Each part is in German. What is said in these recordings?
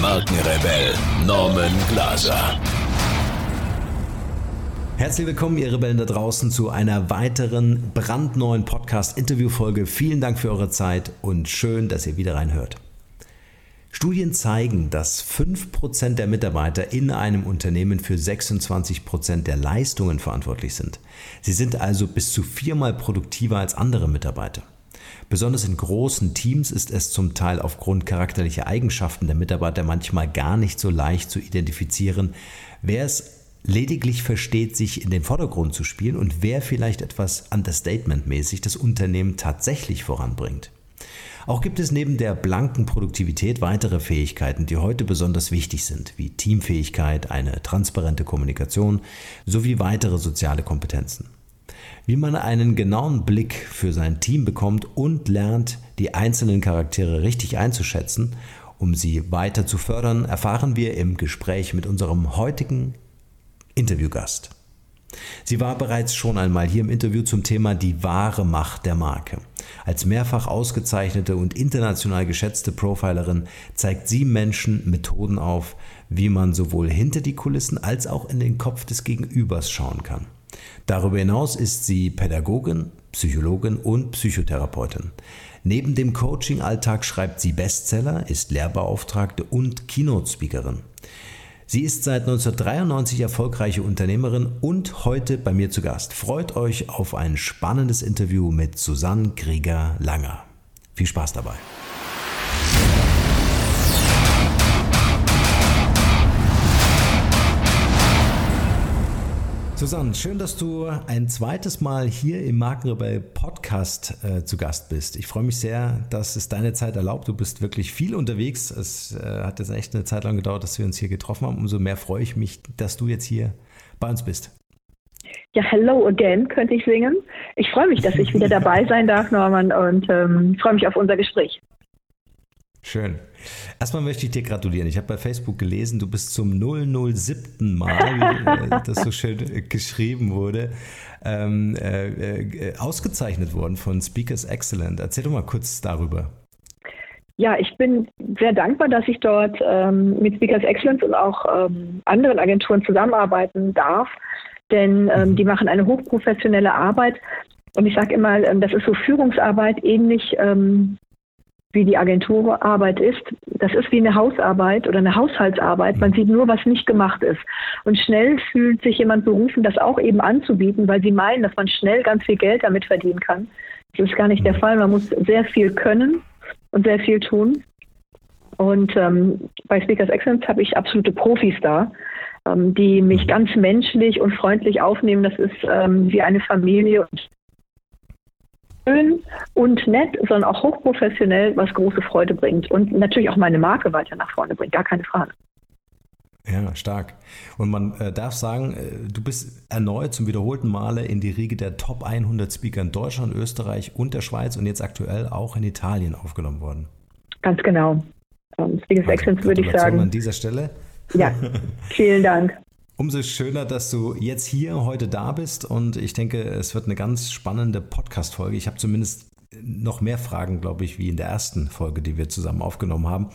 Markenrebell Norman Glaser. Herzlich willkommen, ihr Rebellen da draußen, zu einer weiteren brandneuen Podcast-Interview-Folge. Vielen Dank für eure Zeit und schön, dass ihr wieder reinhört. Studien zeigen, dass 5% der Mitarbeiter in einem Unternehmen für 26% der Leistungen verantwortlich sind. Sie sind also bis zu viermal produktiver als andere Mitarbeiter. Besonders in großen Teams ist es zum Teil aufgrund charakterlicher Eigenschaften der Mitarbeiter manchmal gar nicht so leicht zu identifizieren, wer es lediglich versteht, sich in den Vordergrund zu spielen und wer vielleicht etwas understatement-mäßig das Unternehmen tatsächlich voranbringt. Auch gibt es neben der blanken Produktivität weitere Fähigkeiten, die heute besonders wichtig sind, wie Teamfähigkeit, eine transparente Kommunikation sowie weitere soziale Kompetenzen wie man einen genauen Blick für sein Team bekommt und lernt, die einzelnen Charaktere richtig einzuschätzen, um sie weiter zu fördern, erfahren wir im Gespräch mit unserem heutigen Interviewgast. Sie war bereits schon einmal hier im Interview zum Thema die wahre Macht der Marke. Als mehrfach ausgezeichnete und international geschätzte Profilerin zeigt sie Menschen Methoden auf, wie man sowohl hinter die Kulissen als auch in den Kopf des Gegenübers schauen kann. Darüber hinaus ist sie Pädagogin, Psychologin und Psychotherapeutin. Neben dem Coaching-Alltag schreibt sie Bestseller, ist Lehrbeauftragte und Keynote-Speakerin. Sie ist seit 1993 erfolgreiche Unternehmerin und heute bei mir zu Gast. Freut euch auf ein spannendes Interview mit Susanne Krieger-Langer. Viel Spaß dabei. Susanne, schön, dass du ein zweites Mal hier im Markenrebell Podcast äh, zu Gast bist. Ich freue mich sehr, dass es deine Zeit erlaubt. Du bist wirklich viel unterwegs. Es äh, hat jetzt echt eine Zeit lang gedauert, dass wir uns hier getroffen haben. Umso mehr freue ich mich, dass du jetzt hier bei uns bist. Ja, hello again, könnte ich singen. Ich freue mich, dass ich wieder dabei sein darf, Norman, und ähm, freue mich auf unser Gespräch. Schön. Erstmal möchte ich dir gratulieren. Ich habe bei Facebook gelesen, du bist zum 007. Mal, wie äh, das so schön geschrieben wurde, ähm, äh, äh, ausgezeichnet worden von Speakers Excellent. Erzähl doch mal kurz darüber. Ja, ich bin sehr dankbar, dass ich dort ähm, mit Speakers Excellence und auch ähm, anderen Agenturen zusammenarbeiten darf, denn ähm, mhm. die machen eine hochprofessionelle Arbeit. Und ich sage immer, ähm, das ist so Führungsarbeit ähnlich ähm, wie die Agenturarbeit ist. Das ist wie eine Hausarbeit oder eine Haushaltsarbeit. Man sieht nur, was nicht gemacht ist. Und schnell fühlt sich jemand berufen, das auch eben anzubieten, weil sie meinen, dass man schnell ganz viel Geld damit verdienen kann. Das ist gar nicht der Fall. Man muss sehr viel können und sehr viel tun. Und ähm, bei Speakers Excellence habe ich absolute Profis da, ähm, die mich ganz menschlich und freundlich aufnehmen. Das ist ähm, wie eine Familie. Und schön und nett, sondern auch hochprofessionell, was große Freude bringt und natürlich auch meine Marke weiter nach vorne bringt, gar keine Frage. Ja, stark. Und man äh, darf sagen, äh, du bist erneut zum wiederholten Male in die Riege der Top 100 Speaker in Deutschland, Österreich und der Schweiz und jetzt aktuell auch in Italien aufgenommen worden. Ganz genau. Ähm, Speakers also, Excellence würde ich sagen. An dieser Stelle. Ja, vielen Dank. Umso schöner, dass du jetzt hier heute da bist und ich denke, es wird eine ganz spannende Podcast-Folge. Ich habe zumindest noch mehr Fragen, glaube ich, wie in der ersten Folge, die wir zusammen aufgenommen haben.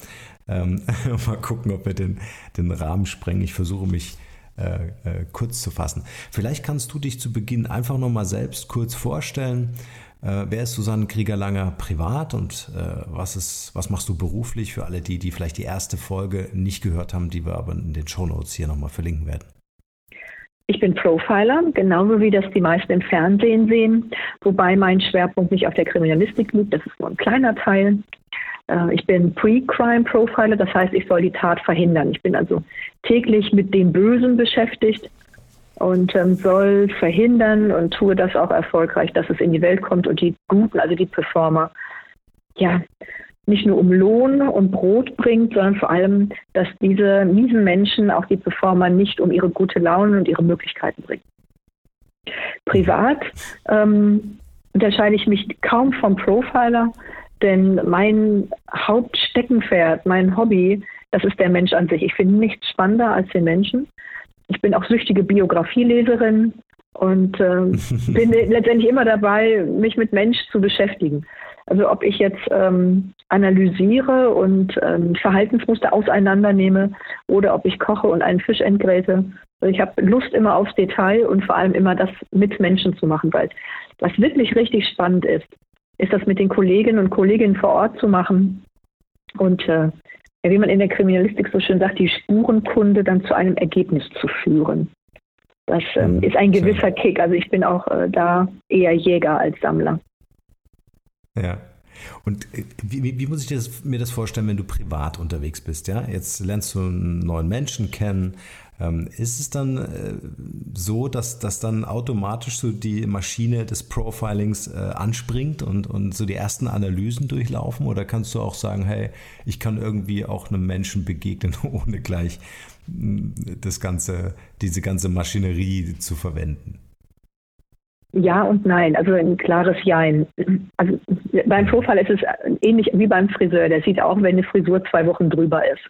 Ähm, mal gucken, ob wir den, den Rahmen sprengen. Ich versuche mich äh, äh, kurz zu fassen. Vielleicht kannst du dich zu Beginn einfach nochmal selbst kurz vorstellen. Äh, wer ist Susanne Krieger-Langer privat und äh, was, ist, was machst du beruflich für alle die, die vielleicht die erste Folge nicht gehört haben, die wir aber in den Show Notes hier nochmal verlinken werden? Ich bin Profiler, genauso wie das die meisten im Fernsehen sehen, wobei mein Schwerpunkt nicht auf der Kriminalistik liegt, das ist nur ein kleiner Teil. Äh, ich bin Pre-Crime-Profiler, das heißt, ich soll die Tat verhindern. Ich bin also täglich mit dem Bösen beschäftigt und ähm, soll verhindern und tue das auch erfolgreich, dass es in die Welt kommt und die Guten, also die Performer, ja, nicht nur um Lohn und Brot bringt, sondern vor allem, dass diese miesen Menschen, auch die Performer, nicht um ihre gute Laune und ihre Möglichkeiten bringen. Privat ähm, unterscheide ich mich kaum vom Profiler, denn mein Hauptsteckenpferd, mein Hobby, das ist der Mensch an sich. Ich finde nichts spannender als den Menschen. Ich bin auch süchtige Biografieleserin und äh, bin letztendlich immer dabei, mich mit Mensch zu beschäftigen. Also ob ich jetzt ähm, analysiere und ähm, Verhaltensmuster auseinandernehme oder ob ich koche und einen Fisch entgräte. Also ich habe Lust immer aufs Detail und vor allem immer das mit Menschen zu machen, weil was wirklich richtig spannend ist, ist das mit den Kolleginnen und Kollegen vor Ort zu machen und äh, wie man in der Kriminalistik so schön sagt, die Spurenkunde dann zu einem Ergebnis zu führen. Das ähm, ist ein gewisser Kick. Also ich bin auch äh, da eher Jäger als Sammler. Ja. Und äh, wie, wie, muss ich das, mir das vorstellen, wenn du privat unterwegs bist? Ja, jetzt lernst du einen neuen Menschen kennen. Ähm, ist es dann äh, so, dass, dass dann automatisch so die Maschine des Profilings äh, anspringt und, und so die ersten Analysen durchlaufen? Oder kannst du auch sagen, hey, ich kann irgendwie auch einem Menschen begegnen, ohne gleich das ganze, diese ganze Maschinerie zu verwenden? Ja und nein, also ein klares Jein. Also beim Vorfall ist es ähnlich wie beim Friseur. Der sieht auch, wenn eine Frisur zwei Wochen drüber ist.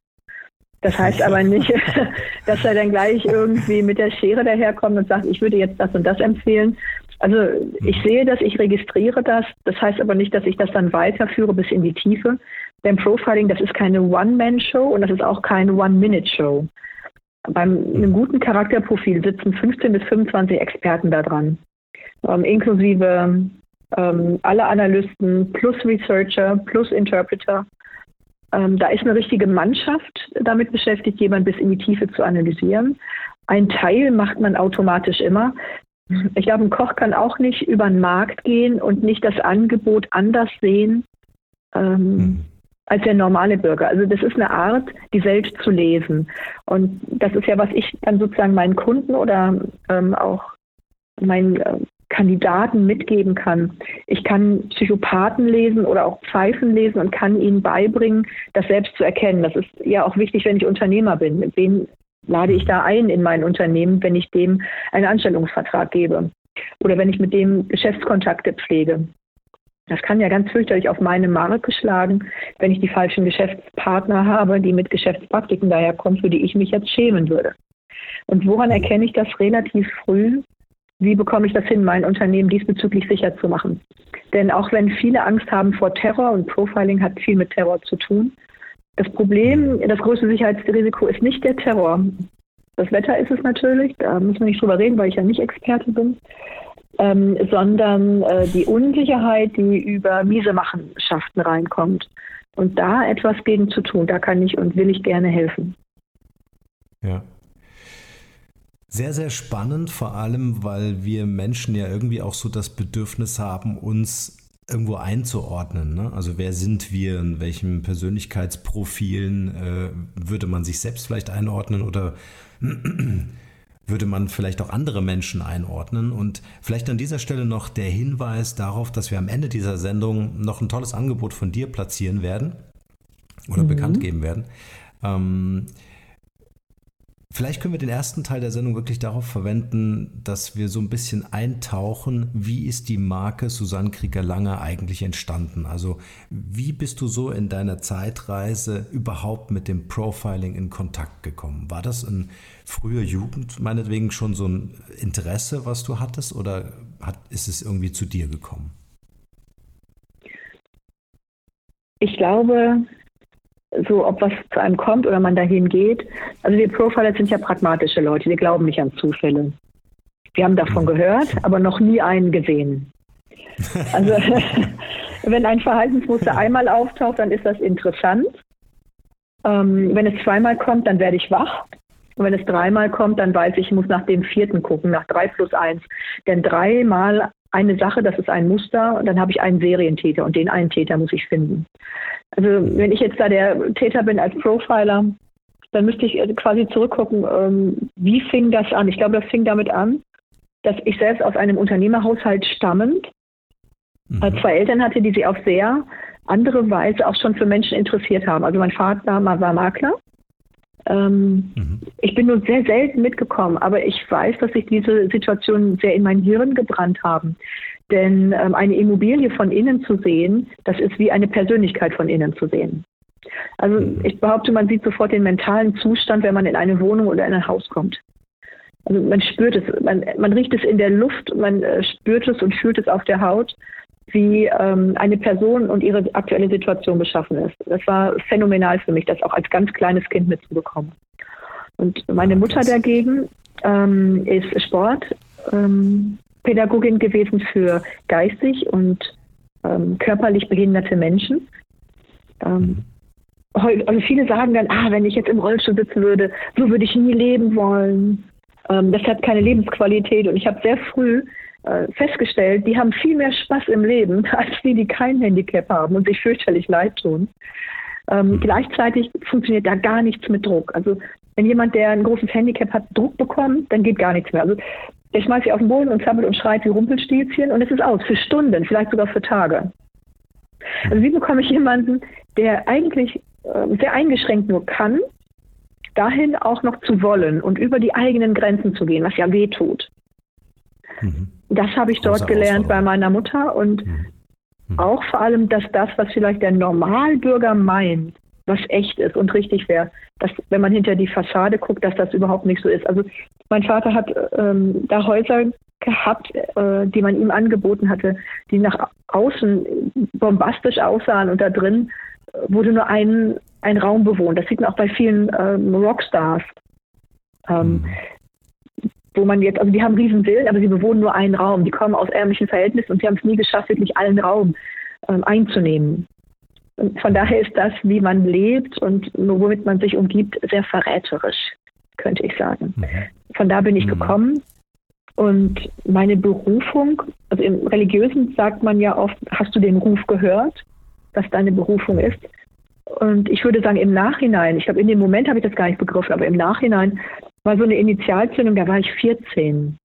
Das heißt aber nicht, dass er dann gleich irgendwie mit der Schere daherkommt und sagt, ich würde jetzt das und das empfehlen. Also ich sehe das, ich registriere das. Das heißt aber nicht, dass ich das dann weiterführe bis in die Tiefe. Denn Profiling, das ist keine One-Man-Show und das ist auch keine One-Minute-Show. Beim einem guten Charakterprofil sitzen 15 bis 25 Experten da dran ähm, inklusive ähm, alle Analysten plus Researcher plus Interpreter. Ähm, da ist eine richtige Mannschaft damit beschäftigt, jemand bis in die Tiefe zu analysieren. Ein Teil macht man automatisch immer. Ich glaube, ein Koch kann auch nicht über den Markt gehen und nicht das Angebot anders sehen ähm, mhm. als der normale Bürger. Also das ist eine Art, die Welt zu lesen. Und das ist ja, was ich dann sozusagen meinen Kunden oder ähm, auch meinen äh, Kandidaten mitgeben kann. Ich kann Psychopathen lesen oder auch Pfeifen lesen und kann ihnen beibringen, das selbst zu erkennen. Das ist ja auch wichtig, wenn ich Unternehmer bin. Wem lade ich da ein in mein Unternehmen, wenn ich dem einen Anstellungsvertrag gebe oder wenn ich mit dem Geschäftskontakte pflege. Das kann ja ganz fürchterlich auf meine Marke schlagen, wenn ich die falschen Geschäftspartner habe, die mit Geschäftspraktiken daherkommen, für die ich mich jetzt schämen würde. Und woran erkenne ich das relativ früh? Wie bekomme ich das hin, mein Unternehmen diesbezüglich sicher zu machen. Denn auch wenn viele Angst haben vor Terror und Profiling hat viel mit Terror zu tun, das Problem, das größte Sicherheitsrisiko ist nicht der Terror. Das Wetter ist es natürlich, da müssen wir nicht drüber reden, weil ich ja nicht Experte bin, ähm, sondern äh, die Unsicherheit, die über miese Machenschaften reinkommt. Und da etwas gegen zu tun, da kann ich und will ich gerne helfen. Ja. Sehr, sehr spannend, vor allem, weil wir Menschen ja irgendwie auch so das Bedürfnis haben, uns irgendwo einzuordnen. Ne? Also wer sind wir, in welchen Persönlichkeitsprofilen äh, würde man sich selbst vielleicht einordnen oder würde man vielleicht auch andere Menschen einordnen. Und vielleicht an dieser Stelle noch der Hinweis darauf, dass wir am Ende dieser Sendung noch ein tolles Angebot von dir platzieren werden oder mhm. bekannt geben werden. Ähm, Vielleicht können wir den ersten Teil der Sendung wirklich darauf verwenden, dass wir so ein bisschen eintauchen, wie ist die Marke Susanne Krieger-Langer eigentlich entstanden? Also wie bist du so in deiner Zeitreise überhaupt mit dem Profiling in Kontakt gekommen? War das in früher Jugend meinetwegen schon so ein Interesse, was du hattest oder hat, ist es irgendwie zu dir gekommen? Ich glaube, so, ob was zu einem kommt oder man dahin geht. Also wir Profiler sind ja pragmatische Leute, wir glauben nicht an Zufälle. Wir haben davon mhm. gehört, aber noch nie einen gesehen. Also wenn ein Verhaltensmuster einmal auftaucht, dann ist das interessant. Ähm, wenn es zweimal kommt, dann werde ich wach. Und wenn es dreimal kommt, dann weiß ich, ich muss nach dem vierten gucken, nach drei plus eins. Denn dreimal eine Sache, das ist ein Muster, und dann habe ich einen Serientäter und den einen Täter muss ich finden. Also wenn ich jetzt da der Täter bin als Profiler, dann müsste ich quasi zurückgucken, ähm, wie fing das an? Ich glaube, das fing damit an, dass ich selbst aus einem Unternehmerhaushalt stammend mhm. zwei Eltern hatte, die sie auf sehr andere Weise auch schon für Menschen interessiert haben. Also mein Vater war Makler. Ähm, mhm. Ich bin nur sehr selten mitgekommen, aber ich weiß, dass sich diese Situationen sehr in mein Hirn gebrannt haben. Denn ähm, eine Immobilie von innen zu sehen, das ist wie eine Persönlichkeit von innen zu sehen. Also mhm. ich behaupte, man sieht sofort den mentalen Zustand, wenn man in eine Wohnung oder in ein Haus kommt. Also man spürt es, man, man riecht es in der Luft, man äh, spürt es und fühlt es auf der Haut, wie ähm, eine Person und ihre aktuelle Situation beschaffen ist. Das war phänomenal für mich, das auch als ganz kleines Kind mitzubekommen. Und meine Mutter dagegen ähm, ist Sportpädagogin ähm, gewesen für geistig und ähm, körperlich behinderte Menschen. Ähm, mhm. Also viele sagen dann, ah, wenn ich jetzt im Rollstuhl sitzen würde, so würde ich nie leben wollen. Ähm, das hat keine Lebensqualität. Und ich habe sehr früh festgestellt, die haben viel mehr Spaß im Leben als die, die kein Handicap haben und sich fürchterlich leid tun. Ähm, mhm. Gleichzeitig funktioniert da gar nichts mit Druck. Also wenn jemand, der ein großes Handicap hat, Druck bekommt, dann geht gar nichts mehr. Also der schmeißt sich auf den Boden und zappelt und schreit wie Rumpelstilzchen und es ist aus, für Stunden, vielleicht sogar für Tage. Also wie bekomme ich jemanden, der eigentlich äh, sehr eingeschränkt nur kann, dahin auch noch zu wollen und über die eigenen Grenzen zu gehen, was ja weh tut. Mhm. Das habe ich dort gelernt bei meiner Mutter und mhm. Mhm. auch vor allem, dass das, was vielleicht der Normalbürger meint, was echt ist und richtig wäre, dass wenn man hinter die Fassade guckt, dass das überhaupt nicht so ist. Also mein Vater hat ähm, da Häuser gehabt, äh, die man ihm angeboten hatte, die nach außen bombastisch aussahen und da drin wurde nur ein, ein Raum bewohnt. Das sieht man auch bei vielen ähm, Rockstars. Ähm, mhm. Wo man jetzt, also die haben riesen Villen, aber sie bewohnen nur einen Raum. Die kommen aus ärmlichen Verhältnissen und sie haben es nie geschafft, wirklich allen Raum ähm, einzunehmen. Und von daher ist das, wie man lebt und womit man sich umgibt, sehr verräterisch, könnte ich sagen. Mhm. Von da bin ich mhm. gekommen. Und meine Berufung, also im Religiösen sagt man ja oft, hast du den Ruf gehört? was deine Berufung ist. Und ich würde sagen, im Nachhinein, ich glaube, in dem Moment habe ich das gar nicht begriffen, aber im Nachhinein war so eine Initialzündung, da war ich 14.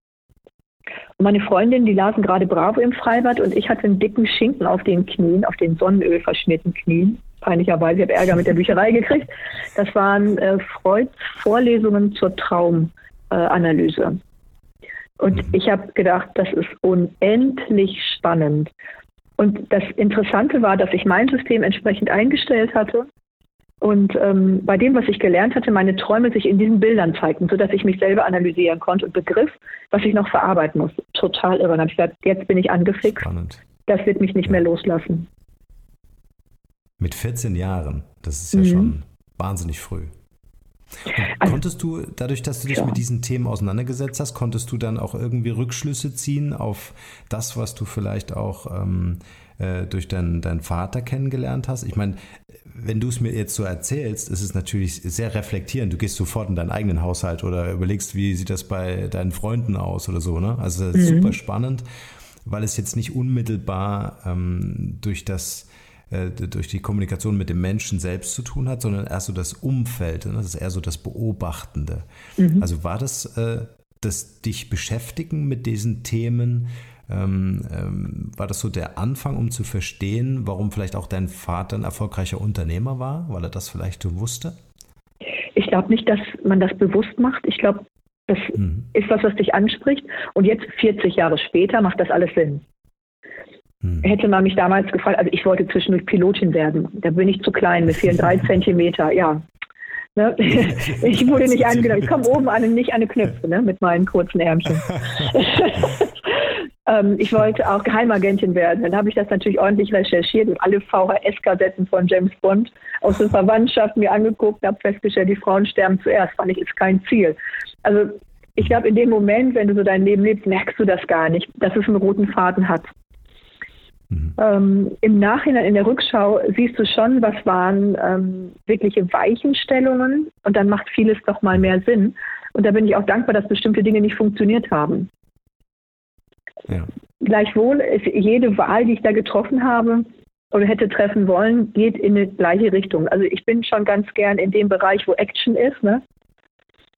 Und meine Freundin, die lasen gerade Bravo im Freibad und ich hatte einen dicken Schinken auf den Knien, auf den Sonnenöl verschmierten Knien. Peinlicherweise, ich habe Ärger mit der Bücherei gekriegt. Das waren äh, Freuds Vorlesungen zur Traumanalyse. Äh, und mhm. ich habe gedacht, das ist unendlich spannend. Und das Interessante war, dass ich mein System entsprechend eingestellt hatte und ähm, bei dem, was ich gelernt hatte, meine Träume sich in diesen Bildern zeigten, sodass ich mich selber analysieren konnte und begriff, was ich noch verarbeiten muss. Total irre. Und habe ich gesagt, jetzt bin ich angefixt. Spannend. Das wird mich nicht ja. mehr loslassen. Mit 14 Jahren, das ist ja mhm. schon wahnsinnig früh. Also, konntest du, dadurch, dass du dich ja. mit diesen Themen auseinandergesetzt hast, konntest du dann auch irgendwie Rückschlüsse ziehen auf das, was du vielleicht auch ähm, äh, durch deinen, deinen Vater kennengelernt hast? Ich meine, wenn du es mir jetzt so erzählst, ist es natürlich sehr reflektierend. Du gehst sofort in deinen eigenen Haushalt oder überlegst, wie sieht das bei deinen Freunden aus oder so. Ne? Also mhm. super spannend, weil es jetzt nicht unmittelbar ähm, durch das äh, durch die Kommunikation mit dem Menschen selbst zu tun hat, sondern eher so das Umfeld, ne? das ist eher so das Beobachtende. Mhm. Also war das äh, das dich beschäftigen mit diesen Themen? Ähm, ähm, war das so der Anfang, um zu verstehen, warum vielleicht auch dein Vater ein erfolgreicher Unternehmer war, weil er das vielleicht wusste? Ich glaube nicht, dass man das bewusst macht. Ich glaube, das mhm. ist was, was dich anspricht. Und jetzt, 40 Jahre später, macht das alles Sinn. Hm. Hätte man mich damals gefragt, also ich wollte zwischendurch Pilotin werden. Da bin ich zu klein, mir fehlen drei Zentimeter, ja. Ne? Ich wurde nicht angenommen. Ich komme oben an und nicht an die Knöpfe ne? mit meinen kurzen Ärmchen. ähm, ich wollte auch Geheimagentin werden. Dann habe ich das natürlich ordentlich recherchiert und alle VHS-Kassetten von James Bond aus der Verwandtschaft mir angeguckt und habe festgestellt, die Frauen sterben zuerst, fand ich, ist kein Ziel. Also ich glaube, in dem Moment, wenn du so dein Leben lebst, merkst du das gar nicht, dass es einen roten Faden hat. Mhm. Ähm, Im Nachhinein, in der Rückschau, siehst du schon, was waren ähm, wirkliche Weichenstellungen und dann macht vieles doch mal mehr Sinn. Und da bin ich auch dankbar, dass bestimmte Dinge nicht funktioniert haben. Ja. Gleichwohl ist jede Wahl, die ich da getroffen habe oder hätte treffen wollen, geht in die gleiche Richtung. Also ich bin schon ganz gern in dem Bereich, wo Action ist. Ne?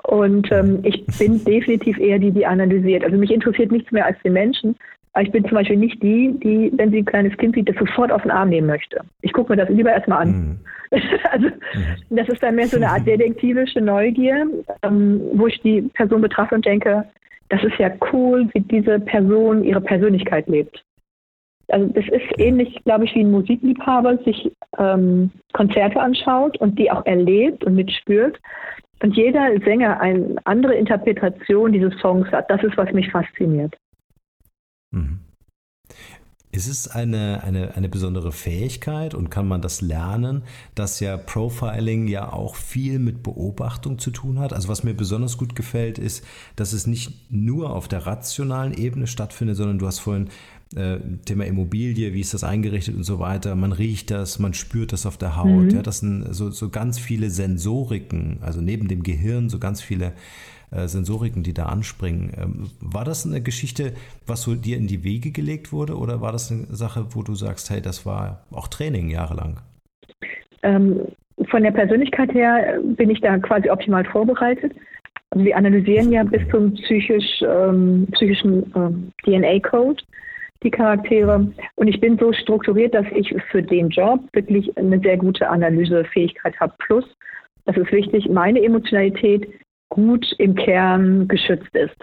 Und ähm, ich bin definitiv eher die, die analysiert. Also mich interessiert nichts mehr als die Menschen, Aber ich bin zum Beispiel nicht die, die, wenn sie ein kleines Kind sieht, das sofort auf den Arm nehmen möchte. Ich gucke mir das lieber erstmal an. Mhm. also mhm. das ist dann mehr so eine Art detektivische Neugier, ähm, wo ich die Person betrachte und denke, das ist ja cool, wie diese Person ihre Persönlichkeit lebt. Also das ist ähnlich, glaube ich, wie ein Musikliebhaber sich ähm, Konzerte anschaut und die auch erlebt und mitspürt. Und jeder Sänger eine andere Interpretation dieses Songs hat. Das ist, was mich fasziniert. Mhm. Ist es eine, eine, eine besondere Fähigkeit und kann man das lernen, dass ja Profiling ja auch viel mit Beobachtung zu tun hat? Also was mir besonders gut gefällt, ist, dass es nicht nur auf der rationalen Ebene stattfindet, sondern du hast vorhin äh, Thema Immobilie, wie ist das eingerichtet und so weiter. Man riecht das, man spürt das auf der Haut. Mhm. Ja, das sind so, so ganz viele Sensoriken, also neben dem Gehirn so ganz viele äh, Sensoriken, die da anspringen. Ähm, war das eine Geschichte, was so dir in die Wege gelegt wurde oder war das eine Sache, wo du sagst, hey, das war auch Training jahrelang? Ähm, von der Persönlichkeit her bin ich da quasi optimal vorbereitet. Also wir analysieren ja bis zum psychisch, ähm, psychischen ähm, DNA-Code die Charaktere. Und ich bin so strukturiert, dass ich für den Job wirklich eine sehr gute Analysefähigkeit habe. Plus, das ist wichtig, meine Emotionalität gut im Kern geschützt ist.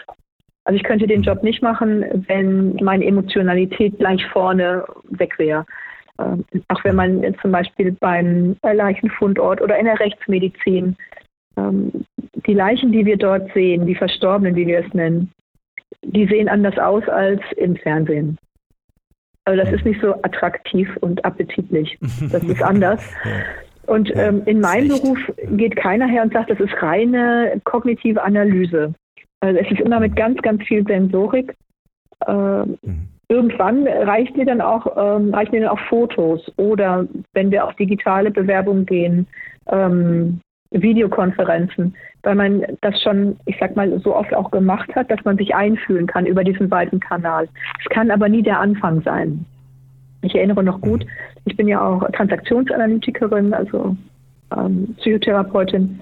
Also ich könnte den Job nicht machen, wenn meine Emotionalität gleich vorne weg wäre. Ähm, auch wenn man zum Beispiel beim Leichenfundort oder in der Rechtsmedizin ähm, die Leichen, die wir dort sehen, die Verstorbenen, wie wir es nennen, die sehen anders aus als im Fernsehen. Also das ist nicht so attraktiv und appetitlich. Das ist anders. Und ähm, in meinem Beruf geht keiner her und sagt, das ist reine kognitive Analyse. Also es ist immer mit ganz, ganz viel Sensorik. Ähm, mhm. Irgendwann reicht mir dann auch, ähm, reichen mir dann auch Fotos oder wenn wir auf digitale Bewerbungen gehen, ähm, Videokonferenzen, weil man das schon, ich sag mal, so oft auch gemacht hat, dass man sich einfühlen kann über diesen weiten Kanal. Es kann aber nie der Anfang sein. Ich erinnere noch gut, ich bin ja auch Transaktionsanalytikerin, also ähm, Psychotherapeutin.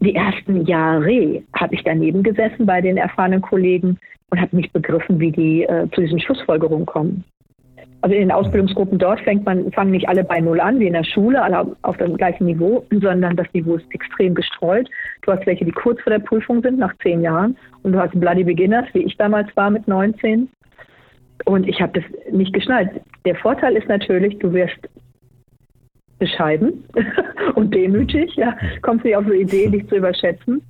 Die ersten Jahre habe ich daneben gesessen bei den erfahrenen Kollegen und habe nicht begriffen, wie die äh, zu diesen Schlussfolgerungen kommen. Also in den Ausbildungsgruppen dort fängt man, fangen nicht alle bei Null an, wie in der Schule, alle auf dem gleichen Niveau, sondern das Niveau ist extrem gestreut. Du hast welche, die kurz vor der Prüfung sind, nach zehn Jahren, und du hast Bloody Beginners, wie ich damals war mit 19. Und ich habe das nicht geschnallt. Der Vorteil ist natürlich, du wirst bescheiden und demütig, ja, kommst nicht auf so Idee, dich zu überschätzen.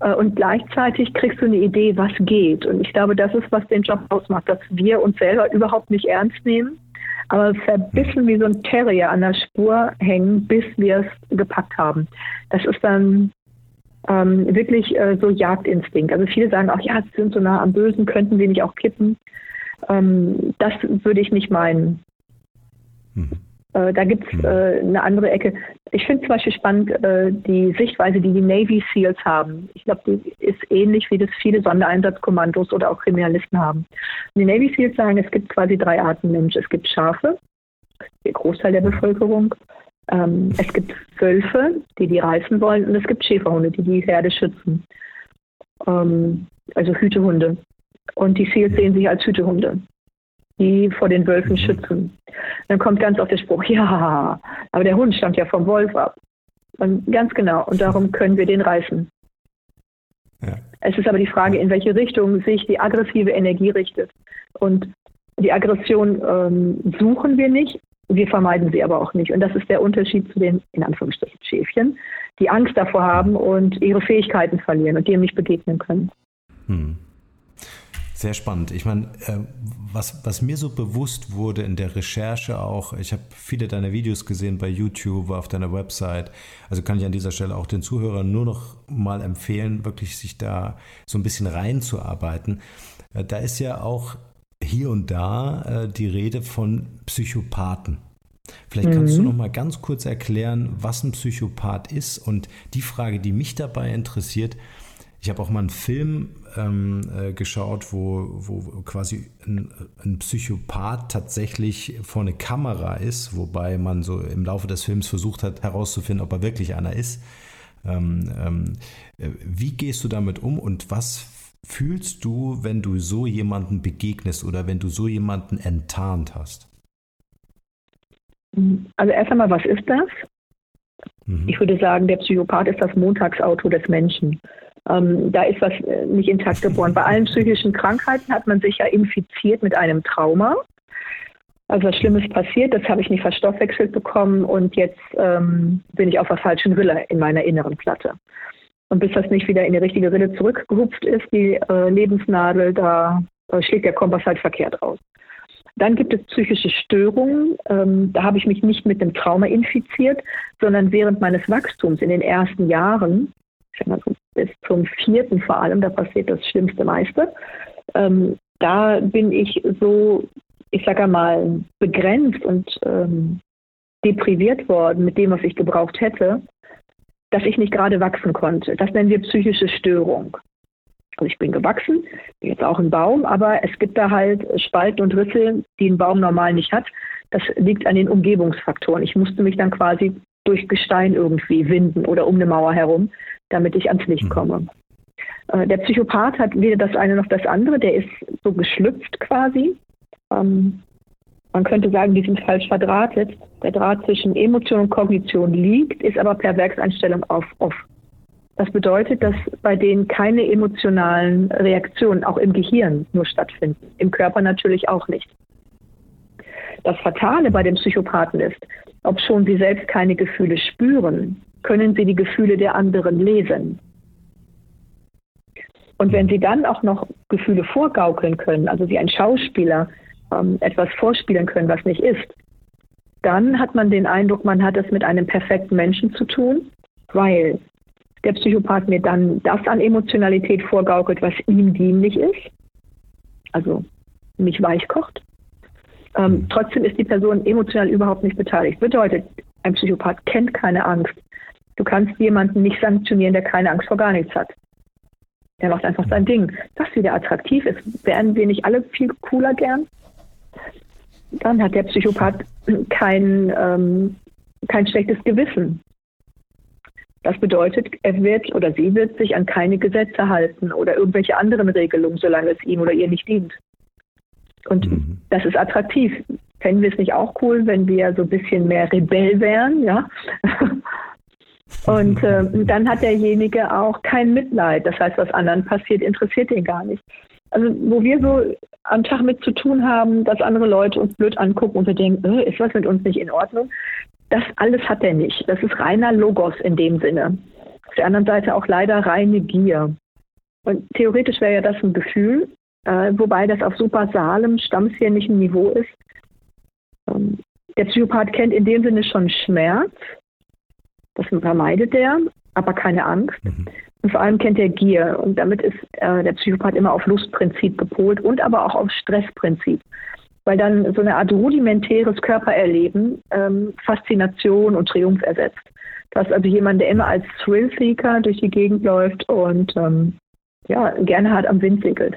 Äh, und gleichzeitig kriegst du eine Idee, was geht. Und ich glaube, das ist, was den Job ausmacht, dass wir uns selber überhaupt nicht ernst nehmen, aber verbissen wie so ein Terrier an der Spur hängen, bis wir es gepackt haben. Das ist dann ähm, wirklich äh, so Jagdinstinkt. Also viele sagen auch, ja, sie sind so nah am Bösen, könnten sie nicht auch kippen. Ähm, das würde ich nicht meinen. Mhm. Äh, da gibt es äh, eine andere Ecke. Ich finde zum Beispiel spannend äh, die Sichtweise, die die Navy SEALs haben. Ich glaube, die ist ähnlich, wie das viele Sondereinsatzkommandos oder auch Kriminalisten haben. Und die Navy SEALs sagen, es gibt quasi drei Arten Mensch. Es gibt Schafe, der Großteil der Bevölkerung. Ähm, es gibt Wölfe, die die reißen wollen. Und es gibt Schäferhunde, die die Herde schützen. Ähm, also Hütehunde. Und die Seals sehen sich als Hütehunde die vor den Wölfen mhm. schützen. Dann kommt ganz oft der Spruch, ja, aber der Hund stammt ja vom Wolf ab. Und ganz genau, und darum können wir den reißen. Ja. Es ist aber die Frage, in welche Richtung sich die aggressive Energie richtet. Und die Aggression ähm, suchen wir nicht, wir vermeiden sie aber auch nicht. Und das ist der Unterschied zu den, in Anführungsstrichen, Schäfchen, die Angst davor haben und ihre Fähigkeiten verlieren und dem nicht begegnen können. Hm. Sehr spannend. Ich meine, äh, was, was mir so bewusst wurde in der Recherche auch, ich habe viele deiner Videos gesehen bei YouTube, auf deiner Website. Also kann ich an dieser Stelle auch den Zuhörern nur noch mal empfehlen, wirklich sich da so ein bisschen reinzuarbeiten. Äh, da ist ja auch hier und da äh, die Rede von Psychopathen. Vielleicht kannst mhm. du noch mal ganz kurz erklären, was ein Psychopath ist und die Frage, die mich dabei interessiert, ich habe auch mal einen Film ähm, äh, geschaut, wo, wo quasi ein, ein, Psychopath tatsächlich vor eine Kamera ist, wobei man so im Laufe des Films versucht hat herauszufinden, ob er wirklich einer ist. Ähm, ähm, äh, wie gehst du damit um und was fühlst du, wenn du so jemanden begegnest oder wenn du so jemanden enttarnt hast? Also erst einmal, was ist das? Mhm. Ich würde sagen, der Psychopath ist das Montagsauto des Menschen. Ähm, da ist was äh, nicht intakt geboren. Bei allen psychischen Krankheiten hat man sich ja infiziert mit einem Trauma. Also was Schlimmes passiert, das habe ich nicht verstoffwechselt bekommen und jetzt ähm, bin ich auf der falschen Rille in meiner inneren Platte. Und bis das nicht wieder in die richtige Rille zurückgehupft ist, die äh, Lebensnadel, da äh, schlägt der Kompass halt verkehrt aus. Dann gibt es psychische Störungen. Ähm, da habe ich mich nicht mit dem Trauma infiziert, sondern während meines Wachstums in den ersten Jahren, ich sag mal so bis zum vierten vor allem, da passiert das Schlimmste meiste. Ähm, da bin ich so, ich sage mal, begrenzt und ähm, depriviert worden mit dem, was ich gebraucht hätte, dass ich nicht gerade wachsen konnte. Das nennen wir psychische Störung. Also ich bin gewachsen, bin jetzt auch ein Baum, aber es gibt da halt Spalten und Risse, die ein Baum normal nicht hat. Das liegt an den Umgebungsfaktoren. Ich musste mich dann quasi durch Gestein irgendwie winden oder um eine Mauer herum, damit ich ans Licht mhm. komme. Äh, der Psychopath hat weder das eine noch das andere, der ist so geschlüpft quasi. Ähm, man könnte sagen, die sind falsch verdrahtet. Der Draht zwischen Emotion und Kognition liegt, ist aber per Werkseinstellung auf off. Das bedeutet, dass bei denen keine emotionalen Reaktionen auch im Gehirn nur stattfinden, im Körper natürlich auch nicht. Das Fatale bei den Psychopathen ist, ob schon sie selbst keine Gefühle spüren, können sie die Gefühle der anderen lesen. Und wenn sie dann auch noch Gefühle vorgaukeln können, also wie ein Schauspieler ähm, etwas vorspielen können, was nicht ist, dann hat man den Eindruck, man hat es mit einem perfekten Menschen zu tun, weil der Psychopath mir dann das an Emotionalität vorgaukelt, was ihm dienlich ist, also mich weichkocht. Ähm, mhm. trotzdem ist die Person emotional überhaupt nicht beteiligt. Bedeutet, ein Psychopath kennt keine Angst. Du kannst jemanden nicht sanktionieren, der keine Angst vor gar nichts hat. Der macht einfach sein Ding. Das wieder attraktiv ist. Wären wir nicht alle viel cooler gern? Dann hat der Psychopath kein, ähm, kein schlechtes Gewissen. Das bedeutet, er wird oder sie wird sich an keine Gesetze halten oder irgendwelche anderen Regelungen, solange es ihm oder ihr nicht dient. Und mhm. das ist attraktiv. Fänden wir es nicht auch cool, wenn wir so ein bisschen mehr Rebell wären, ja? Und äh, dann hat derjenige auch kein Mitleid. Das heißt, was anderen passiert, interessiert ihn gar nicht. Also wo wir so am Tag mit zu tun haben, dass andere Leute uns blöd angucken und wir denken, äh, ist was mit uns nicht in Ordnung? Das alles hat er nicht. Das ist reiner Logos in dem Sinne. Auf der anderen Seite auch leider reine Gier. Und theoretisch wäre ja das ein Gefühl, äh, wobei das auf super salem, stammfähnlichem Niveau ist. Ähm, der Psychopath kennt in dem Sinne schon Schmerz. Das vermeidet er, aber keine Angst. Mhm. Und vor allem kennt er Gier. Und damit ist äh, der Psychopath immer auf Lustprinzip gepolt und aber auch auf Stressprinzip weil dann so eine Art rudimentäres Körpererleben ähm, Faszination und Triumph ersetzt. Das ist also jemand, der immer als Thrillseeker durch die Gegend läuft und ähm, ja, gerne hart am Wind segelt.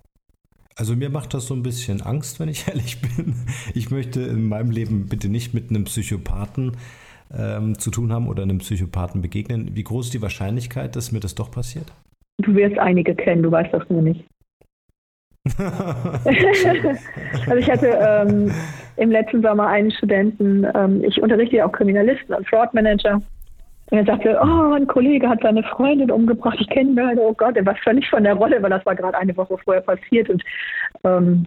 Also mir macht das so ein bisschen Angst, wenn ich ehrlich bin. Ich möchte in meinem Leben bitte nicht mit einem Psychopathen ähm, zu tun haben oder einem Psychopathen begegnen. Wie groß ist die Wahrscheinlichkeit, dass mir das doch passiert? Du wirst einige kennen, du weißt das nur nicht. also ich hatte ähm, im letzten Sommer einen Studenten, ähm, ich unterrichte ja auch Kriminalisten und Fraud Manager Und er sagte, oh, ein Kollege hat seine Freundin umgebracht, ich kenne ihn, oh Gott, er war völlig von der Rolle, weil das war gerade eine Woche vorher passiert. Und ähm,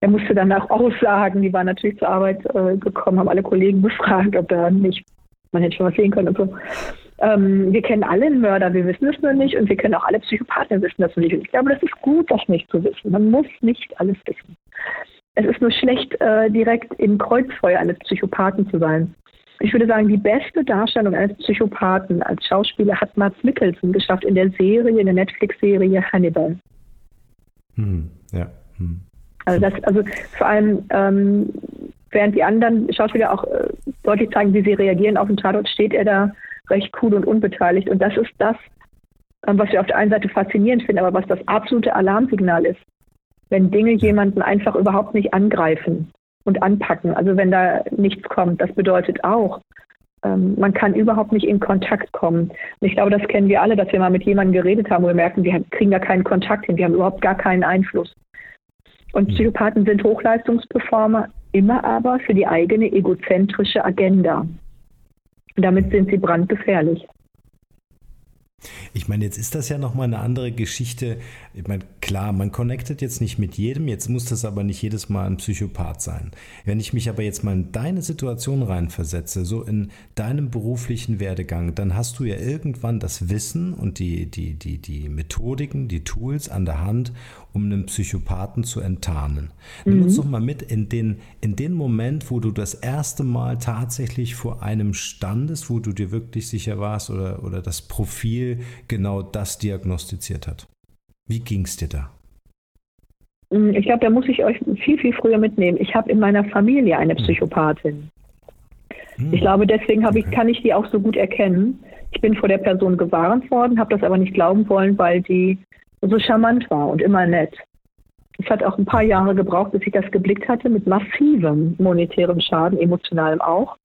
er musste dann auch aussagen, die waren natürlich zur Arbeit äh, gekommen, haben alle Kollegen befragt, ob da nicht, man hätte schon was sehen können und so. Ähm, wir kennen alle einen Mörder, wir wissen es nur nicht und wir kennen auch alle Psychopathen, wissen das nicht. ich glaube, das ist gut, das nicht zu wissen. Man muss nicht alles wissen. Es ist nur schlecht, äh, direkt im Kreuzfeuer eines Psychopathen zu sein. Ich würde sagen, die beste Darstellung eines Psychopathen als Schauspieler hat Mats Mikkelsen geschafft in der Serie, in der Netflix-Serie Hannibal. Hm, ja. Hm. Also, das, also vor allem, ähm, während die anderen Schauspieler auch äh, deutlich zeigen, wie sie reagieren auf den Tatort, steht er da recht cool und unbeteiligt. Und das ist das, ähm, was wir auf der einen Seite faszinierend finden, aber was das absolute Alarmsignal ist. Wenn Dinge jemanden einfach überhaupt nicht angreifen und anpacken, also wenn da nichts kommt, das bedeutet auch, ähm, man kann überhaupt nicht in Kontakt kommen. Und ich glaube, das kennen wir alle, dass wir mal mit jemandem geredet haben und wir merken, wir kriegen da keinen Kontakt hin, wir haben überhaupt gar keinen Einfluss. Und hm. Psychopathen sind Hochleistungsperformer, immer aber für die eigene egozentrische Agenda. Und damit sind sie brandgefährlich. Ich meine, jetzt ist das ja nochmal eine andere Geschichte. Ich meine, klar, man connectet jetzt nicht mit jedem, jetzt muss das aber nicht jedes Mal ein Psychopath sein. Wenn ich mich aber jetzt mal in deine Situation reinversetze, so in deinem beruflichen Werdegang, dann hast du ja irgendwann das Wissen und die, die, die, die Methodiken, die Tools an der Hand, um einen Psychopathen zu enttarnen. Nimm uns mhm. doch mal mit in den, in den Moment, wo du das erste Mal tatsächlich vor einem standest, wo du dir wirklich sicher warst oder, oder das Profil genau das diagnostiziert hat. Wie ging es dir da? Mm, ich glaube, da muss ich euch viel, viel früher mitnehmen. Ich habe in meiner Familie eine hm. Psychopathin. Ich glaube, deswegen okay. ich, kann ich die auch so gut erkennen. Ich bin vor der Person gewarnt worden, habe das aber nicht glauben wollen, weil die so charmant war und immer nett. Es hat auch ein paar Jahre gebraucht, bis ich das geblickt hatte, mit massivem monetärem Schaden, emotionalem auch.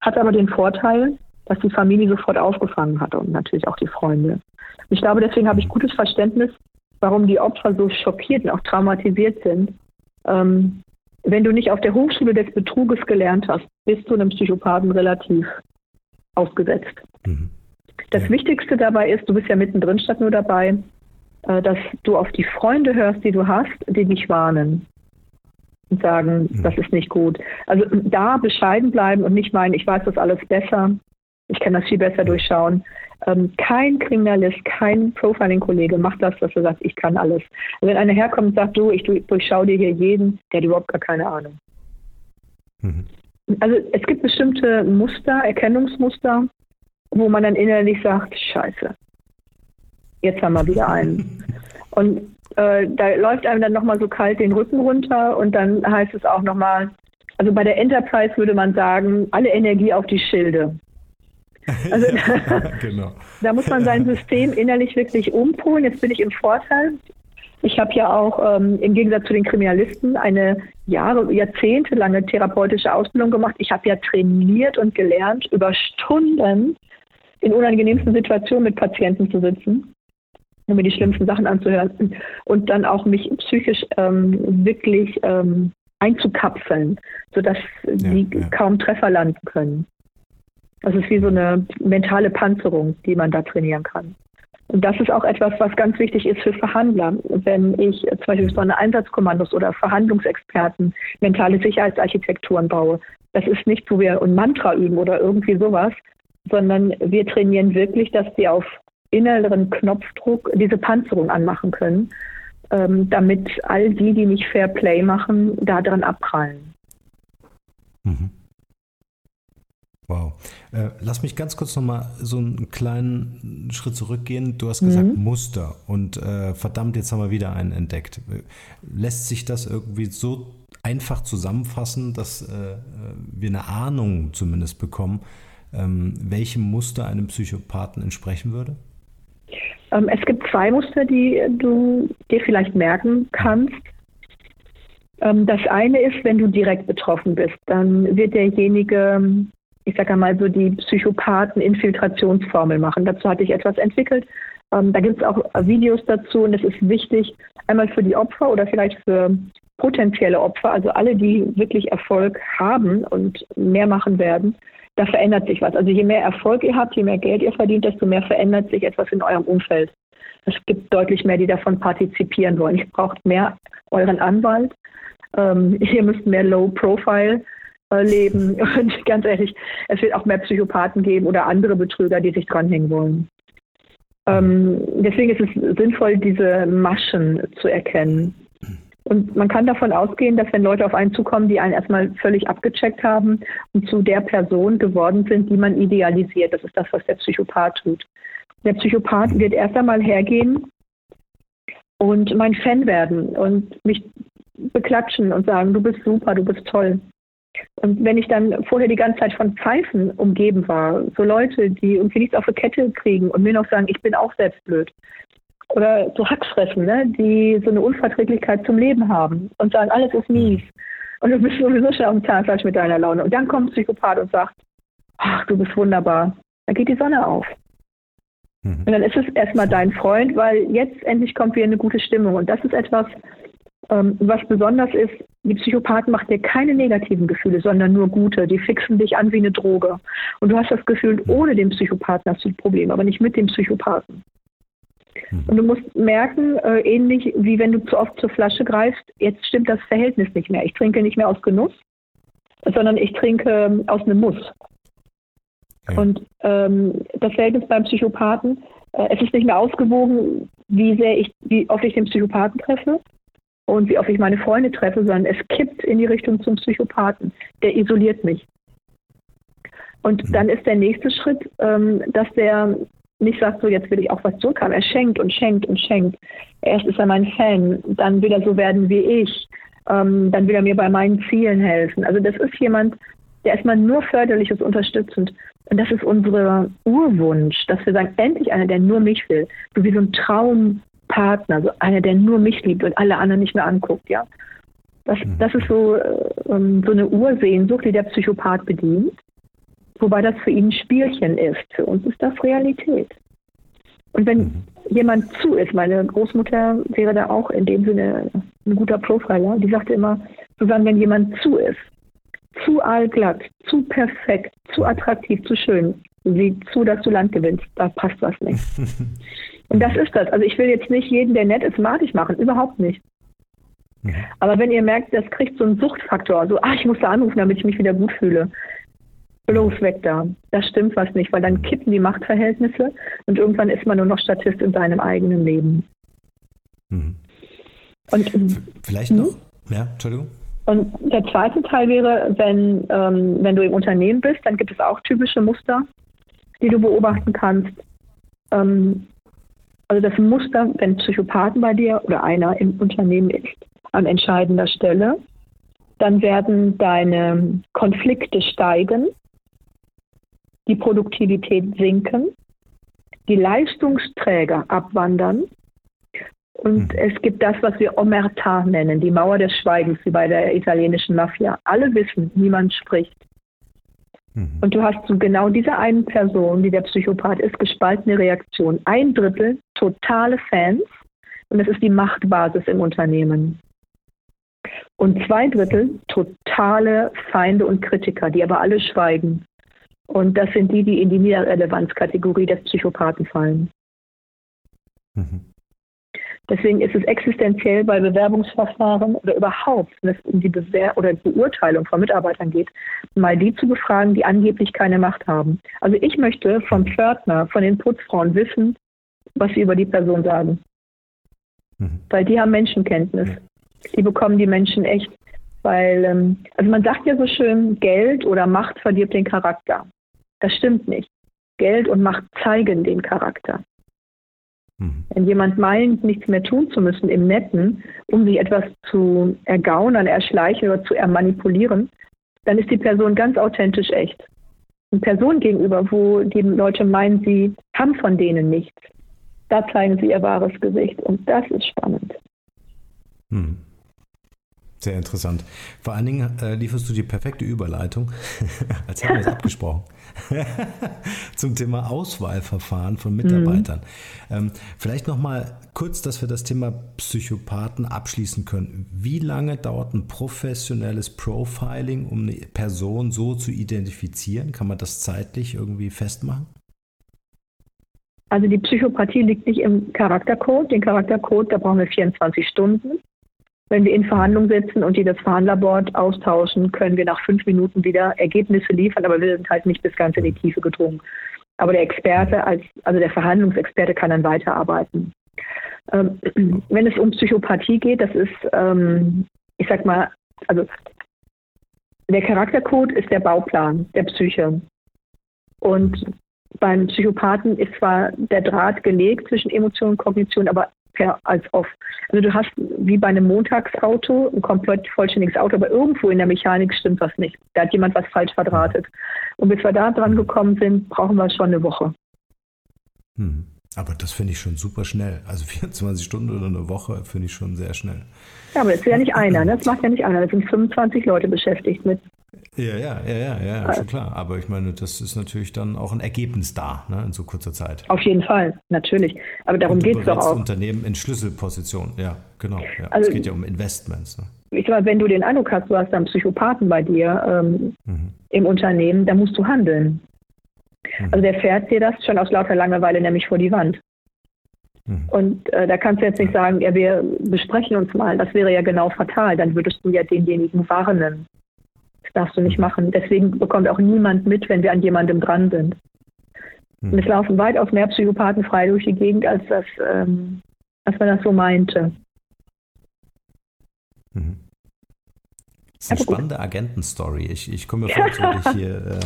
Hat aber den Vorteil, dass die Familie sofort aufgefangen hat und natürlich auch die Freunde. Ich glaube, deswegen habe ich gutes Verständnis, warum die Opfer so schockiert und auch traumatisiert sind. Ähm, wenn du nicht auf der Hochschule des Betruges gelernt hast, bist du einem Psychopathen relativ ausgesetzt. Mhm. Das ja. Wichtigste dabei ist, du bist ja mittendrin statt nur dabei, dass du auf die Freunde hörst, die du hast, die dich warnen und sagen, mhm. das ist nicht gut. Also da bescheiden bleiben und nicht meinen, ich weiß das alles besser, ich kann das viel besser durchschauen. Ähm, kein Kriminalist, kein Profiling-Kollege macht das, dass er sagt, ich kann alles. Also wenn einer herkommt und sagt, du, ich durchschaue dir hier jeden, der hat überhaupt gar keine Ahnung. Mhm. Also es gibt bestimmte Muster, Erkennungsmuster, wo man dann innerlich sagt, scheiße, jetzt haben wir wieder einen. Und äh, da läuft einem dann nochmal so kalt den Rücken runter und dann heißt es auch nochmal, also bei der Enterprise würde man sagen, alle Energie auf die Schilde. Also ja, genau. da muss man sein System innerlich wirklich umpolen. Jetzt bin ich im Vorteil. Ich habe ja auch ähm, im Gegensatz zu den Kriminalisten eine Jahre, jahrzehntelange therapeutische Ausbildung gemacht. Ich habe ja trainiert und gelernt, über Stunden in unangenehmsten Situationen mit Patienten zu sitzen mir die schlimmsten Sachen anzuhören und dann auch mich psychisch ähm, wirklich ähm, einzukapseln, sodass ja, sie ja. kaum Treffer landen können. Das ist wie so eine mentale Panzerung, die man da trainieren kann. Und das ist auch etwas, was ganz wichtig ist für Verhandler. Wenn ich zum Beispiel von Einsatzkommandos oder Verhandlungsexperten mentale Sicherheitsarchitekturen baue, das ist nicht, wo wir ein Mantra üben oder irgendwie sowas, sondern wir trainieren wirklich, dass sie auf inneren Knopfdruck diese Panzerung anmachen können, ähm, damit all die, die nicht Fair Play machen, daran abprallen. Mhm. Wow. Äh, lass mich ganz kurz nochmal so einen kleinen Schritt zurückgehen. Du hast gesagt mhm. Muster und äh, verdammt, jetzt haben wir wieder einen entdeckt. Lässt sich das irgendwie so einfach zusammenfassen, dass äh, wir eine Ahnung zumindest bekommen, ähm, welchem Muster einem Psychopathen entsprechen würde? Ähm, es gibt zwei Muster, die du dir vielleicht merken kannst. Ähm, das eine ist, wenn du direkt betroffen bist, dann wird derjenige, ich sage einmal so die Psychopathen-Infiltrationsformel machen. Dazu hatte ich etwas entwickelt. Ähm, da gibt es auch Videos dazu und es ist wichtig, einmal für die Opfer oder vielleicht für potenzielle Opfer, also alle, die wirklich Erfolg haben und mehr machen werden, da verändert sich was. Also je mehr Erfolg ihr habt, je mehr Geld ihr verdient, desto mehr verändert sich etwas in eurem Umfeld. Es gibt deutlich mehr, die davon partizipieren wollen. Ihr braucht mehr euren Anwalt. Ähm, ihr müsst mehr Low-Profile äh, leben. Und ganz ehrlich, es wird auch mehr Psychopathen geben oder andere Betrüger, die sich dranhängen wollen. Ähm, deswegen ist es sinnvoll, diese Maschen zu erkennen. Und man kann davon ausgehen, dass wenn Leute auf einen zukommen, die einen erstmal völlig abgecheckt haben und zu der Person geworden sind, die man idealisiert. Das ist das, was der Psychopath tut. Der Psychopath wird erst einmal hergehen und mein Fan werden und mich beklatschen und sagen, du bist super, du bist toll. Und wenn ich dann vorher die ganze Zeit von Pfeifen umgeben war, so Leute, die irgendwie nichts auf die Kette kriegen und mir noch sagen, ich bin auch selbst blöd. Oder so Hacksfressen, ne, die so eine Unverträglichkeit zum Leben haben und sagen, alles ist mies. Und du bist sowieso schon am Zahnfleisch mit deiner Laune. Und dann kommt ein Psychopath und sagt, ach, du bist wunderbar. Dann geht die Sonne auf. Mhm. Und dann ist es erstmal dein Freund, weil jetzt endlich kommt wieder eine gute Stimmung. Und das ist etwas, ähm, was besonders ist, die Psychopathen macht dir keine negativen Gefühle, sondern nur gute. Die fixen dich an wie eine Droge. Und du hast das Gefühl, ohne den Psychopathen hast du ein Problem, aber nicht mit dem Psychopathen. Und du musst merken, äh, ähnlich wie wenn du zu oft zur Flasche greifst, jetzt stimmt das Verhältnis nicht mehr. Ich trinke nicht mehr aus Genuss, sondern ich trinke ähm, aus einem Muss. Ja. Und ähm, das Verhältnis beim Psychopathen, äh, es ist nicht mehr ausgewogen, wie sehr ich, wie oft ich den Psychopathen treffe, und wie oft ich meine Freunde treffe, sondern es kippt in die Richtung zum Psychopathen. Der isoliert mich. Und mhm. dann ist der nächste Schritt, ähm, dass der nicht sagt, so jetzt will ich auch was zurückhaben. Er schenkt und schenkt und schenkt. Erst ist er mein Fan, dann will er so werden wie ich, ähm, dann will er mir bei meinen Zielen helfen. Also das ist jemand, der erstmal nur förderlich ist, unterstützend. Und das ist unser Urwunsch, dass wir sagen, endlich einer, der nur mich will. So wie so ein Traum Partner, so einer, der nur mich liebt und alle anderen nicht mehr anguckt, ja. Das, mhm. das ist so, äh, so eine Ursehnsucht, die der Psychopath bedient, wobei das für ihn ein Spielchen ist. Für uns ist das Realität. Und wenn mhm. jemand zu ist, meine Großmutter wäre da auch in dem Sinne ein guter Profiler, die sagte immer, Susanne, wenn jemand zu ist, zu allglatt, zu perfekt, zu attraktiv, zu schön, sieh zu, dass du Land gewinnst, da passt was nicht. Und das ist das. Also ich will jetzt nicht jeden, der nett ist, madig machen. Überhaupt nicht. Mhm. Aber wenn ihr merkt, das kriegt so einen Suchtfaktor, so, ach, ich muss da anrufen, damit ich mich wieder gut fühle. Bloß weg da. Da stimmt was nicht, weil dann kippen die Machtverhältnisse und irgendwann ist man nur noch Statist in seinem eigenen Leben. Mhm. Und, Vielleicht noch? Mhm. Ja, Entschuldigung. Und der zweite Teil wäre, wenn, ähm, wenn du im Unternehmen bist, dann gibt es auch typische Muster, die du beobachten kannst. Ähm, also das Muster, wenn Psychopathen bei dir oder einer im Unternehmen ist, an entscheidender Stelle, dann werden deine Konflikte steigen, die Produktivität sinken, die Leistungsträger abwandern und mhm. es gibt das, was wir Omerta nennen, die Mauer des Schweigens, wie bei der italienischen Mafia. Alle wissen, niemand spricht. Mhm. Und du hast zu genau dieser einen Person, die der Psychopath ist, gespaltene Reaktion. Ein Drittel totale Fans und das ist die Machtbasis im Unternehmen. Und zwei Drittel totale Feinde und Kritiker, die aber alle schweigen. Und das sind die, die in die Niederrelevanzkategorie des Psychopathen fallen. Mhm. Deswegen ist es existenziell bei Bewerbungsverfahren oder überhaupt, wenn es um die Bewer oder Beurteilung von Mitarbeitern geht, mal die zu befragen, die angeblich keine Macht haben. Also ich möchte vom Pförtner, von den Putzfrauen wissen, was sie über die Person sagen. Mhm. Weil die haben Menschenkenntnis. Die bekommen die Menschen echt. Weil, ähm, also man sagt ja so schön, Geld oder Macht verdirbt den Charakter. Das stimmt nicht. Geld und Macht zeigen den Charakter. Mhm. Wenn jemand meint, nichts mehr tun zu müssen im Netten, um sich etwas zu ergaunern, erschleichen oder zu ermanipulieren, dann ist die Person ganz authentisch echt. Eine Person gegenüber, wo die Leute meinen, sie haben von denen nichts, da zeigen sie ihr wahres Gesicht. Und das ist spannend. Hm. Sehr interessant. Vor allen Dingen äh, lieferst du die perfekte Überleitung, als hätten wir es abgesprochen, zum Thema Auswahlverfahren von Mitarbeitern. Mhm. Ähm, vielleicht nochmal kurz, dass wir das Thema Psychopathen abschließen können. Wie lange dauert ein professionelles Profiling, um eine Person so zu identifizieren? Kann man das zeitlich irgendwie festmachen? Also die Psychopathie liegt nicht im Charaktercode. Den Charaktercode, da brauchen wir 24 Stunden. Wenn wir in Verhandlungen sitzen und die das Verhandlerboard austauschen, können wir nach fünf Minuten wieder Ergebnisse liefern, aber wir sind halt nicht bis ganz in die Tiefe gedrungen. Aber der Experte, als, also der Verhandlungsexperte kann dann weiterarbeiten. Ähm, wenn es um Psychopathie geht, das ist, ähm, ich sag mal, also der Charaktercode ist der Bauplan der Psyche. Und beim Psychopathen ist zwar der Draht gelegt zwischen Emotion und Kognition, aber per als off. Also du hast wie bei einem Montagsauto ein komplett vollständiges Auto, aber irgendwo in der Mechanik stimmt was nicht. Da hat jemand was falsch verdrahtet. Und bis wir da dran gekommen sind, brauchen wir schon eine Woche. Hm. Aber das finde ich schon super schnell. Also 24 Stunden oder eine Woche finde ich schon sehr schnell. Ja, aber das ist ja nicht einer, ne? das macht ja nicht einer. Da sind 25 Leute beschäftigt mit. Ja, ja, ja, ja, ja, schon klar. Aber ich meine, das ist natürlich dann auch ein Ergebnis da, ne, in so kurzer Zeit. Auf jeden Fall, natürlich. Aber darum geht es doch auch. Unternehmen in Schlüsselposition, ja, genau. Ja. Also, es geht ja um Investments. Ne? Ich sag wenn du den Eindruck hast, du hast einen Psychopathen bei dir ähm, mhm. im Unternehmen, dann musst du handeln. Mhm. Also der fährt dir das schon aus lauter Langeweile nämlich vor die Wand. Mhm. Und äh, da kannst du jetzt nicht sagen, ja, wir besprechen uns mal. Das wäre ja genau fatal. Dann würdest du ja denjenigen warnen. Das darfst du nicht mhm. machen. Deswegen bekommt auch niemand mit, wenn wir an jemandem dran sind. Mhm. Und es laufen weitaus mehr Psychopathen frei durch die Gegend, als, das, ähm, als man das so meinte. Mhm. Das ist eine spannende Agentenstory. Ich, ich komme mir vor, als würde ich hier äh,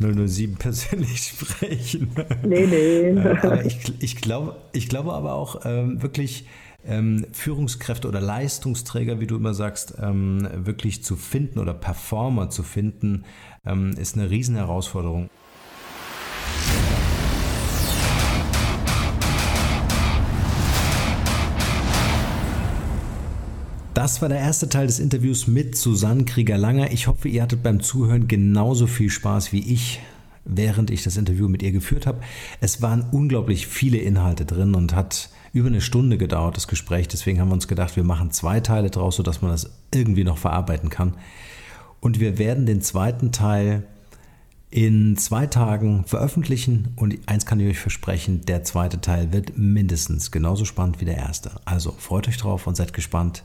007 persönlich sprechen. Nee, nee. Äh, aber ich, ich, glaube, ich glaube aber auch ähm, wirklich ähm, Führungskräfte oder Leistungsträger, wie du immer sagst, ähm, wirklich zu finden oder Performer zu finden, ähm, ist eine Riesenherausforderung. Das war der erste Teil des Interviews mit Susanne Krieger-Langer. Ich hoffe, ihr hattet beim Zuhören genauso viel Spaß wie ich, während ich das Interview mit ihr geführt habe. Es waren unglaublich viele Inhalte drin und hat über eine Stunde gedauert, das Gespräch. Deswegen haben wir uns gedacht, wir machen zwei Teile draus, sodass man das irgendwie noch verarbeiten kann. Und wir werden den zweiten Teil in zwei Tagen veröffentlichen und eins kann ich euch versprechen, der zweite Teil wird mindestens genauso spannend wie der erste. Also freut euch drauf und seid gespannt.